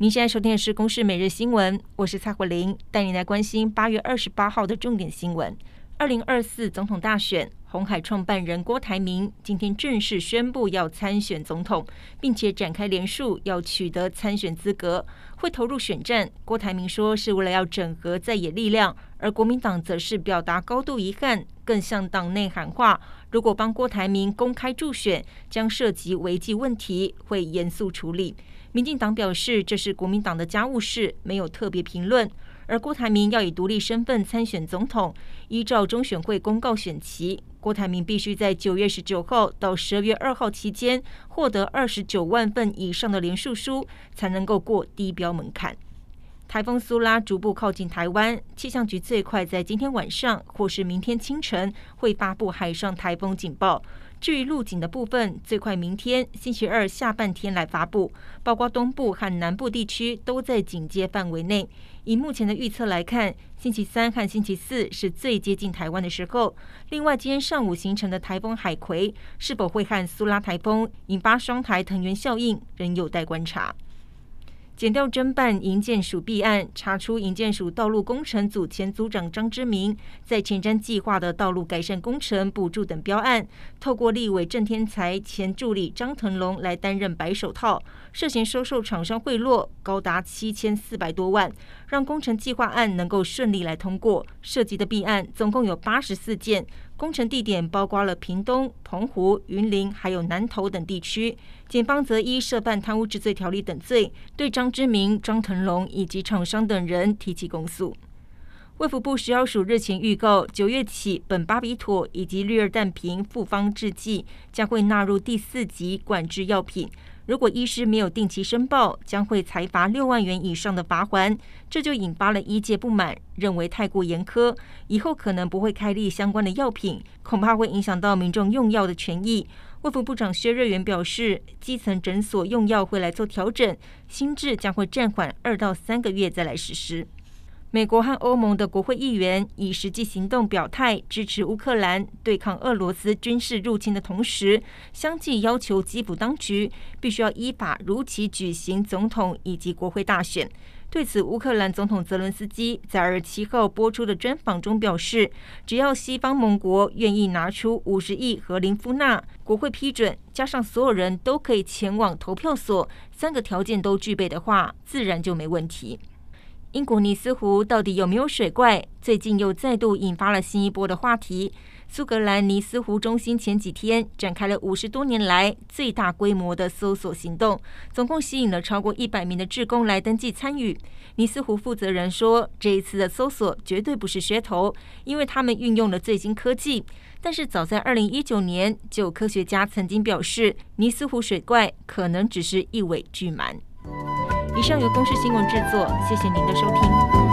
您现在收听的是《公视每日新闻》，我是蔡慧玲，带您来关心八月二十八号的重点新闻。二零二四总统大选，红海创办人郭台铭今天正式宣布要参选总统，并且展开连署，要取得参选资格，会投入选战。郭台铭说是为了要整合在野力量，而国民党则是表达高度遗憾，更向党内喊话：如果帮郭台铭公开助选，将涉及违纪问题，会严肃处理。民进党表示这是国民党的家务事，没有特别评论。而郭台铭要以独立身份参选总统，依照中选会公告选期，郭台铭必须在九月十九号到十二月二号期间获得二十九万份以上的连署书，才能够过低标门槛。台风苏拉逐步靠近台湾，气象局最快在今天晚上或是明天清晨会发布海上台风警报。至于陆警的部分，最快明天星期二下半天来发布，包括东部和南部地区都在警戒范围内。以目前的预测来看，星期三和星期四是最接近台湾的时候。另外，今天上午形成的台风海葵是否会和苏拉台风引发双台藤原效应，仍有待观察。检调侦办营建署弊案，查出营建署道路工程组前组长张之明在前瞻计划的道路改善工程补助等标案，透过立委郑天才前助理张腾龙来担任白手套，涉嫌收受厂商贿赂高达七千四百多万，让工程计划案能够顺利来通过。涉及的弊案总共有八十四件。工程地点包括了屏东、澎湖、云林，还有南投等地区。检方则依涉犯贪污治罪条例等罪，对张之明、张腾龙以及厂商等人提起公诉。卫福部食药署日前预告，九月起，苯巴比妥以及氯二氮平复方制剂将会纳入第四级管制药品。如果医师没有定期申报，将会裁罚六万元以上的罚锾。这就引发了医界不满，认为太过严苛，以后可能不会开立相关的药品，恐怕会影响到民众用药的权益。卫福部长薛瑞元表示，基层诊所用药会来做调整，新制将会暂缓二到三个月再来实施。美国和欧盟的国会议员以实际行动表态支持乌克兰对抗俄罗斯军事入侵的同时，相继要求基辅当局必须要依法如期举行总统以及国会大选。对此，乌克兰总统泽伦斯基在二十七号播出的专访中表示，只要西方盟国愿意拿出五十亿和林夫纳，国会批准，加上所有人都可以前往投票所，三个条件都具备的话，自然就没问题。英国尼斯湖到底有没有水怪？最近又再度引发了新一波的话题。苏格兰尼斯湖中心前几天展开了五十多年来最大规模的搜索行动，总共吸引了超过一百名的志工来登记参与。尼斯湖负责人说，这一次的搜索绝对不是噱头，因为他们运用了最新科技。但是早在二零一九年，就有科学家曾经表示，尼斯湖水怪可能只是一尾巨螨。以上由公视新闻制作，谢谢您的收听。